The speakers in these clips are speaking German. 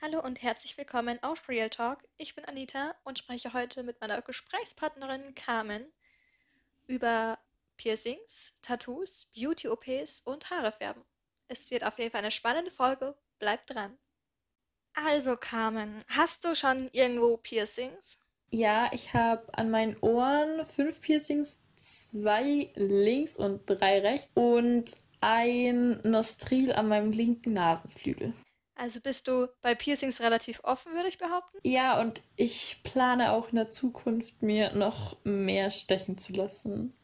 Hallo und herzlich willkommen auf Real Talk. Ich bin Anita und spreche heute mit meiner Gesprächspartnerin Carmen über Piercings, Tattoos, Beauty-OPs und Haare färben. Es wird auf jeden Fall eine spannende Folge. Bleibt dran. Also Carmen, hast du schon irgendwo Piercings? Ja, ich habe an meinen Ohren fünf Piercings, zwei links und drei rechts und ein Nostril an meinem linken Nasenflügel. Also bist du bei Piercings relativ offen, würde ich behaupten? Ja, und ich plane auch in der Zukunft, mir noch mehr stechen zu lassen.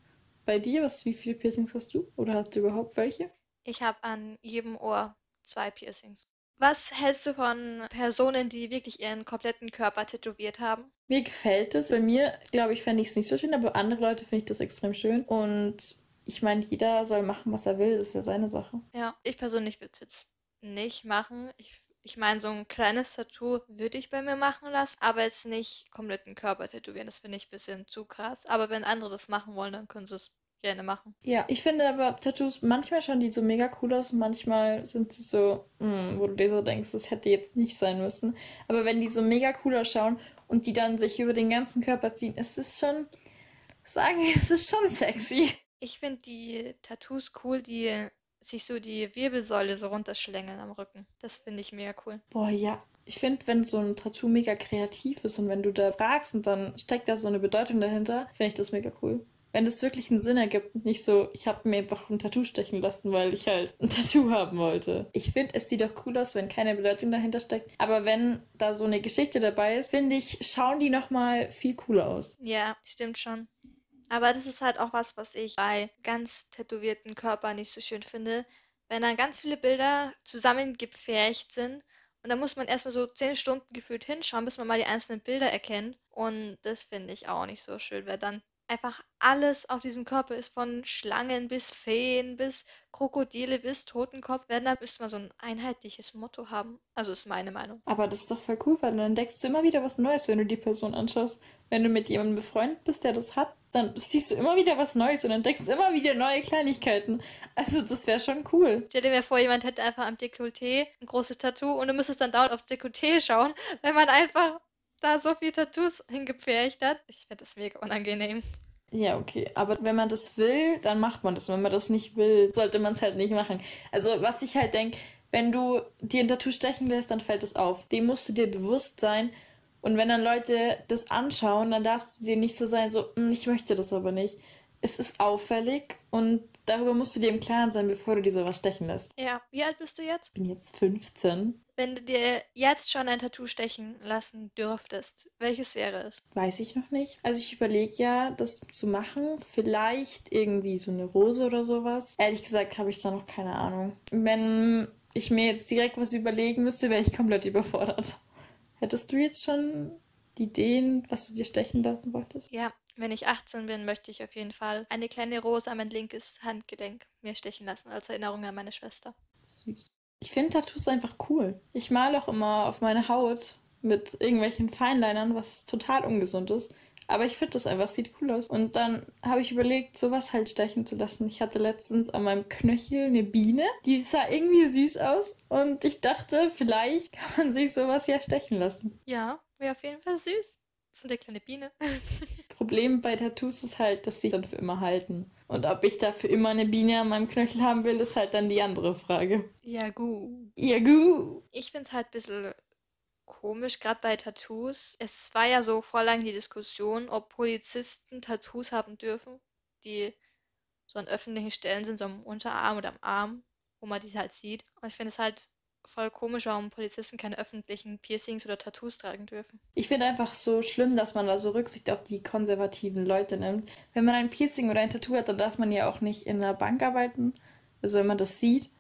Bei dir, was, wie viele Piercings hast du? Oder hast du überhaupt welche? Ich habe an jedem Ohr zwei Piercings. Was hältst du von Personen, die wirklich ihren kompletten Körper tätowiert haben? Mir gefällt es. Bei mir, glaube ich, fände ich es nicht so schön, aber bei anderen Leute finde ich das extrem schön. Und ich meine, jeder soll machen, was er will. Das ist ja seine Sache. Ja, ich persönlich würde es jetzt nicht machen. Ich, ich meine, so ein kleines Tattoo würde ich bei mir machen lassen, aber jetzt nicht kompletten Körper tätowieren. Das finde ich ein bisschen zu krass. Aber wenn andere das machen wollen, dann können sie es gerne machen. Ja, ich finde aber Tattoos, manchmal schauen die so mega cool aus und manchmal sind sie so, mh, wo du dir so denkst, das hätte jetzt nicht sein müssen. Aber wenn die so mega cool ausschauen und die dann sich über den ganzen Körper ziehen, ist es schon, sagen wir, es ist schon sexy. Ich finde die Tattoos cool, die sich so die Wirbelsäule so runterschlängeln am Rücken. Das finde ich mega cool. Boah, ja. Ich finde, wenn so ein Tattoo mega kreativ ist und wenn du da fragst und dann steckt da so eine Bedeutung dahinter, finde ich das mega cool. Wenn das wirklich einen Sinn ergibt und nicht so, ich habe mir einfach ein Tattoo stechen lassen, weil ich halt ein Tattoo haben wollte. Ich finde, es sieht doch cool aus, wenn keine Bedeutung dahinter steckt. Aber wenn da so eine Geschichte dabei ist, finde ich, schauen die nochmal viel cooler aus. Ja, stimmt schon. Aber das ist halt auch was, was ich bei ganz tätowierten Körpern nicht so schön finde. Wenn dann ganz viele Bilder zusammengepfercht sind und dann muss man erstmal so zehn Stunden gefühlt hinschauen, bis man mal die einzelnen Bilder erkennt. Und das finde ich auch nicht so schön, weil dann einfach alles auf diesem Körper ist, von Schlangen bis Feen bis Krokodile bis Totenkopf. Wenn, da müsste man so ein einheitliches Motto haben. Also ist meine Meinung. Aber das ist doch voll cool, weil dann entdeckst du immer wieder was Neues, wenn du die Person anschaust. Wenn du mit jemandem befreundet bist, der das hat, dann siehst du immer wieder was Neues und entdeckst immer wieder neue Kleinigkeiten. Also das wäre schon cool. Stell dir mir vor, jemand hätte einfach am Dekolleté ein großes Tattoo und du müsstest dann dauernd aufs Dekolleté schauen, wenn man einfach da so viele Tattoos hingepfercht hat. Ich finde das mega unangenehm. Ja, okay. Aber wenn man das will, dann macht man das. Wenn man das nicht will, sollte man es halt nicht machen. Also, was ich halt denke, wenn du dir ein Tattoo stechen lässt, dann fällt es auf. Dem musst du dir bewusst sein. Und wenn dann Leute das anschauen, dann darfst du dir nicht so sein, so, hm, ich möchte das aber nicht. Es ist auffällig und darüber musst du dir im Klaren sein, bevor du dir sowas stechen lässt. Ja, wie alt bist du jetzt? Ich bin jetzt 15. Wenn du dir jetzt schon ein Tattoo stechen lassen dürftest, welches wäre es? Weiß ich noch nicht. Also ich überlege ja, das zu machen. Vielleicht irgendwie so eine Rose oder sowas. Ehrlich gesagt habe ich da noch keine Ahnung. Wenn ich mir jetzt direkt was überlegen müsste, wäre ich komplett überfordert. Hättest du jetzt schon die Ideen, was du dir stechen lassen wolltest? Ja, wenn ich 18 bin, möchte ich auf jeden Fall eine kleine Rose an mein linkes Handgelenk mir stechen lassen, als Erinnerung an meine Schwester. Süß. Ich finde Tattoos einfach cool. Ich male auch immer auf meine Haut mit irgendwelchen Feinlinern, was total ungesund ist. Aber ich finde das einfach, sieht cool aus. Und dann habe ich überlegt, sowas halt stechen zu lassen. Ich hatte letztens an meinem Knöchel eine Biene. Die sah irgendwie süß aus. Und ich dachte, vielleicht kann man sich sowas ja stechen lassen. Ja, wäre auf jeden Fall süß. So eine kleine Biene. Problem bei Tattoos ist halt, dass sie dann für immer halten. Und ob ich da für immer eine Biene an meinem Knöchel haben will, ist halt dann die andere Frage. Ja, gut. Ja, gut. Ich finde es halt ein bisschen komisch, gerade bei Tattoos. Es war ja so vor lang die Diskussion, ob Polizisten Tattoos haben dürfen, die so an öffentlichen Stellen sind, so am Unterarm oder am Arm, wo man die halt sieht. Und ich finde es halt voll komisch, warum Polizisten keine öffentlichen Piercings oder Tattoos tragen dürfen. Ich finde einfach so schlimm, dass man da so Rücksicht auf die konservativen Leute nimmt. Wenn man ein Piercing oder ein Tattoo hat, dann darf man ja auch nicht in einer Bank arbeiten. Also wenn man das sieht,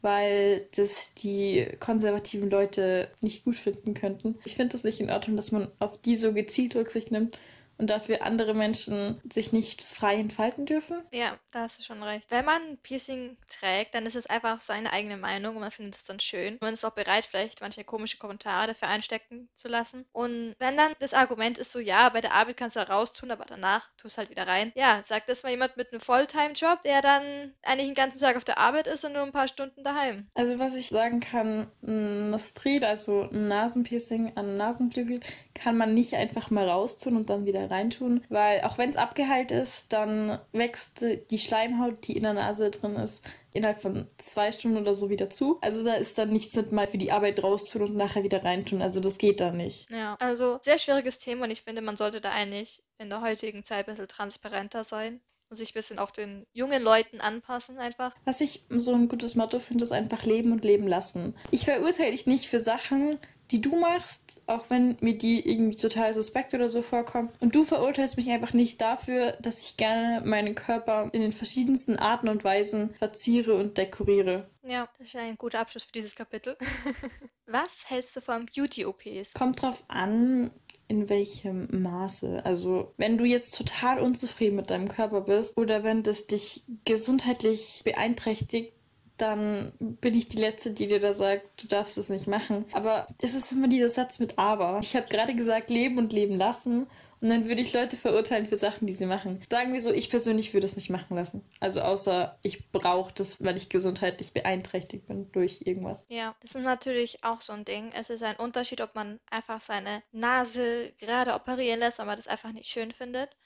weil das die konservativen Leute nicht gut finden könnten. Ich finde das nicht in Ordnung, dass man auf die so gezielt Rücksicht nimmt und dafür andere Menschen sich nicht frei entfalten dürfen. Ja, da hast du schon recht. Wenn man Piercing trägt, dann ist es einfach seine eigene Meinung und man findet es dann schön. Man ist auch bereit, vielleicht manche komische Kommentare dafür einstecken zu lassen. Und wenn dann das Argument ist so, ja, bei der Arbeit kannst du raustun, aber danach tust halt wieder rein. Ja, sagt das mal jemand mit einem Volltime-Job, der dann eigentlich den ganzen Tag auf der Arbeit ist und nur ein paar Stunden daheim. Also was ich sagen kann, ein Nostril, also ein Nasenpiercing an Nasenflügel, kann man nicht einfach mal raustun und dann wieder reintun, weil auch wenn es abgeheilt ist, dann wächst die Schleimhaut, die in der Nase drin ist, innerhalb von zwei Stunden oder so wieder zu. Also da ist dann nichts mit mal für die Arbeit raustun und nachher wieder reintun. Also das geht dann nicht. Ja, also sehr schwieriges Thema und ich finde, man sollte da eigentlich in der heutigen Zeit ein bisschen transparenter sein und sich ein bisschen auch den jungen Leuten anpassen einfach. Was ich so ein gutes Motto finde, ist einfach leben und leben lassen. Ich verurteile dich nicht für Sachen, die du machst, auch wenn mir die irgendwie total suspekt oder so vorkommen. Und du verurteilst mich einfach nicht dafür, dass ich gerne meinen Körper in den verschiedensten Arten und Weisen verziere und dekoriere. Ja, das ist ein guter Abschluss für dieses Kapitel. Was hältst du von Beauty-OPs? Kommt drauf an, in welchem Maße. Also, wenn du jetzt total unzufrieden mit deinem Körper bist oder wenn das dich gesundheitlich beeinträchtigt, dann bin ich die Letzte, die dir da sagt, du darfst es nicht machen. Aber es ist immer dieser Satz mit Aber. Ich habe gerade gesagt, leben und leben lassen. Und dann würde ich Leute verurteilen für Sachen, die sie machen. Sagen wir so, ich persönlich würde es nicht machen lassen. Also außer ich brauche das, weil ich gesundheitlich beeinträchtigt bin durch irgendwas. Ja, das ist natürlich auch so ein Ding. Es ist ein Unterschied, ob man einfach seine Nase gerade operieren lässt, man das einfach nicht schön findet.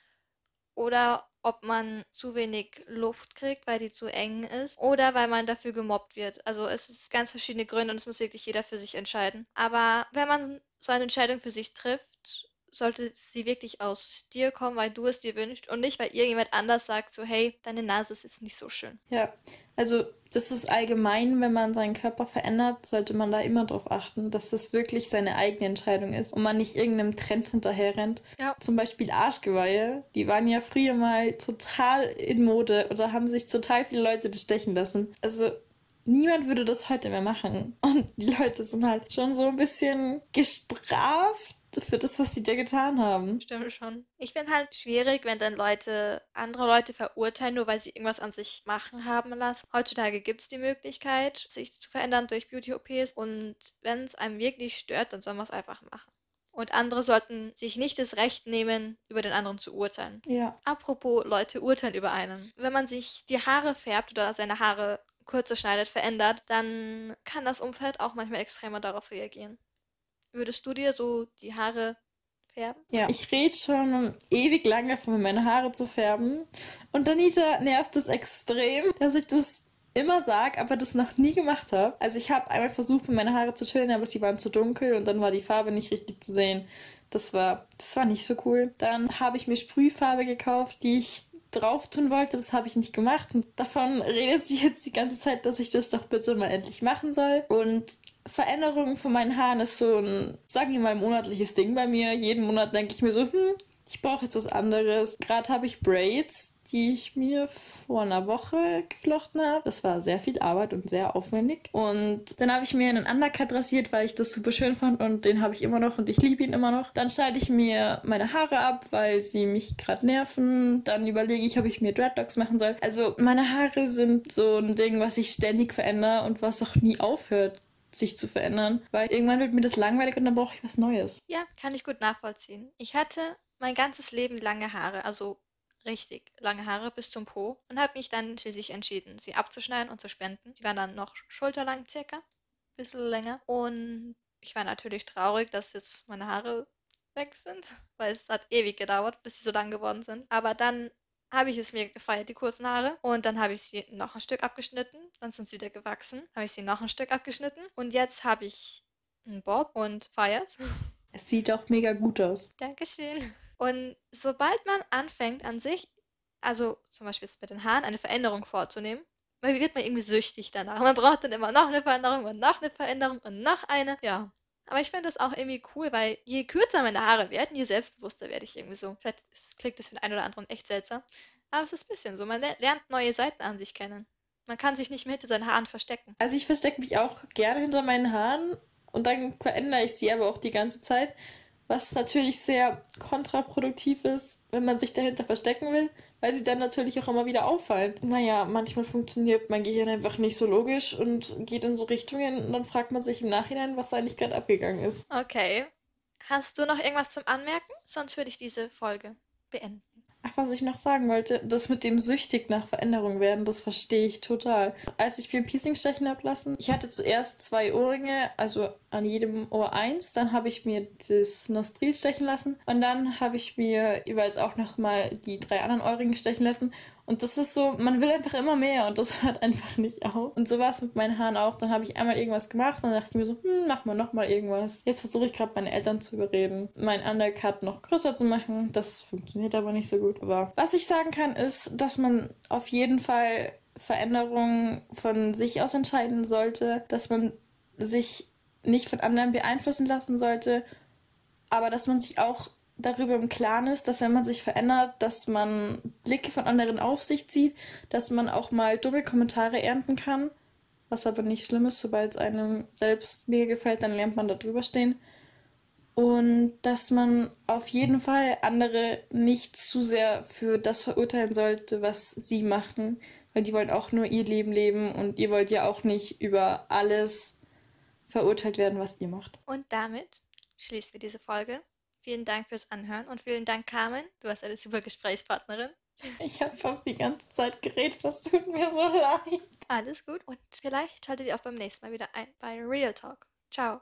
Oder ob man zu wenig Luft kriegt, weil die zu eng ist. Oder weil man dafür gemobbt wird. Also es ist ganz verschiedene Gründe und es muss wirklich jeder für sich entscheiden. Aber wenn man so eine Entscheidung für sich trifft, sollte sie wirklich aus dir kommen, weil du es dir wünschst und nicht, weil irgendjemand anders sagt, so hey, deine Nase ist jetzt nicht so schön. Ja, also das ist allgemein, wenn man seinen Körper verändert, sollte man da immer darauf achten, dass das wirklich seine eigene Entscheidung ist und man nicht irgendeinem Trend hinterher rennt. Ja. Zum Beispiel Arschgeweihe, die waren ja früher mal total in Mode oder haben sich total viele Leute stechen lassen. Also niemand würde das heute mehr machen. Und die Leute sind halt schon so ein bisschen gestraft für das, was sie dir getan haben. Stimmt schon. Ich bin halt schwierig, wenn dann Leute andere Leute verurteilen, nur weil sie irgendwas an sich machen haben lassen. Heutzutage gibt es die Möglichkeit, sich zu verändern durch Beauty-OPs und wenn es einem wirklich stört, dann soll man es einfach machen. Und andere sollten sich nicht das Recht nehmen, über den anderen zu urteilen. Ja. Apropos Leute urteilen über einen. Wenn man sich die Haare färbt oder seine Haare kürzer schneidet, verändert, dann kann das Umfeld auch manchmal extremer darauf reagieren. Würdest du dir so die Haare färben? Ja, ich rede schon ewig lange davon, meine Haare zu färben. Und Anita nervt es extrem, dass ich das immer sage, aber das noch nie gemacht habe. Also ich habe einmal versucht, meine Haare zu tönen, aber sie waren zu dunkel und dann war die Farbe nicht richtig zu sehen. Das war, das war nicht so cool. Dann habe ich mir Sprühfarbe gekauft, die ich drauf tun wollte. Das habe ich nicht gemacht. Und davon redet sie jetzt die ganze Zeit, dass ich das doch bitte mal endlich machen soll. Und Veränderung von meinen Haaren ist so ein, sagen wir mal, monatliches Ding bei mir. Jeden Monat denke ich mir so, hm, ich brauche jetzt was anderes. Gerade habe ich Braids, die ich mir vor einer Woche geflochten habe. Das war sehr viel Arbeit und sehr aufwendig. Und dann habe ich mir einen Undercut rasiert, weil ich das super schön fand und den habe ich immer noch und ich liebe ihn immer noch. Dann schneide ich mir meine Haare ab, weil sie mich gerade nerven. Dann überlege ich, ob ich mir Dreadlocks machen soll. Also meine Haare sind so ein Ding, was ich ständig verändere und was auch nie aufhört sich zu verändern, weil irgendwann wird mir das langweilig und dann brauche ich was Neues. Ja, kann ich gut nachvollziehen. Ich hatte mein ganzes Leben lange Haare, also richtig lange Haare bis zum Po und habe mich dann schließlich entschieden, sie abzuschneiden und zu spenden. Die waren dann noch schulterlang circa, ein bisschen länger und ich war natürlich traurig, dass jetzt meine Haare weg sind, weil es hat ewig gedauert, bis sie so lang geworden sind. Aber dann habe ich es mir gefeiert, die kurzen Haare. Und dann habe ich sie noch ein Stück abgeschnitten. Dann sind sie wieder gewachsen. Habe ich sie noch ein Stück abgeschnitten. Und jetzt habe ich einen Bob und Fires. Es sieht auch mega gut aus. Dankeschön. Und sobald man anfängt an sich, also zum Beispiel mit den Haaren, eine Veränderung vorzunehmen, wird man irgendwie süchtig danach. Man braucht dann immer noch eine Veränderung und noch eine Veränderung und noch eine. Ja, aber ich finde das auch irgendwie cool, weil je kürzer meine Haare werden, je selbstbewusster werde ich irgendwie so. Vielleicht klingt das für den einen oder anderen echt seltsam. Aber es ist ein bisschen so. Man lernt neue Seiten an sich kennen. Man kann sich nicht mehr hinter seinen Haaren verstecken. Also ich verstecke mich auch gerne hinter meinen Haaren und dann verändere ich sie aber auch die ganze Zeit, was natürlich sehr kontraproduktiv ist, wenn man sich dahinter verstecken will, weil sie dann natürlich auch immer wieder auffallen. Naja, manchmal funktioniert mein Gehirn einfach nicht so logisch und geht in so Richtungen und dann fragt man sich im Nachhinein, was eigentlich gerade abgegangen ist. Okay. Hast du noch irgendwas zum Anmerken? Sonst würde ich diese Folge beenden. Ach, was ich noch sagen wollte, das mit dem süchtig nach Veränderung werden, das verstehe ich total. Als ich mir ein Piercing stechen habe lassen, ich hatte zuerst zwei Ohrringe, also an jedem Ohr eins, dann habe ich mir das Nostril stechen lassen und dann habe ich mir jeweils auch nochmal die drei anderen Ohrringe stechen lassen und das ist so, man will einfach immer mehr und das hört einfach nicht auf. Und so war es mit meinen Haaren auch. Dann habe ich einmal irgendwas gemacht dann dachte ich mir so, hm, mach mal nochmal irgendwas. Jetzt versuche ich gerade meine Eltern zu überreden, meinen Undercut noch größer zu machen. Das funktioniert aber nicht so gut. Aber was ich sagen kann, ist, dass man auf jeden Fall Veränderungen von sich aus entscheiden sollte, dass man sich nicht von anderen beeinflussen lassen sollte, aber dass man sich auch darüber im Klaren ist, dass wenn man sich verändert, dass man Blicke von anderen auf sich zieht, dass man auch mal dumme Kommentare ernten kann, was aber nicht schlimm ist, sobald es einem selbst mir gefällt, dann lernt man da drüber stehen. Und dass man auf jeden Fall andere nicht zu sehr für das verurteilen sollte, was sie machen, weil die wollen auch nur ihr Leben leben und ihr wollt ja auch nicht über alles verurteilt werden, was ihr macht. Und damit schließen wir diese Folge. Vielen Dank fürs Anhören und vielen Dank, Carmen. Du warst eine super Gesprächspartnerin. Ich habe fast die ganze Zeit geredet, das tut mir so leid. Alles gut und vielleicht schaltet ihr auch beim nächsten Mal wieder ein bei Real Talk. Ciao.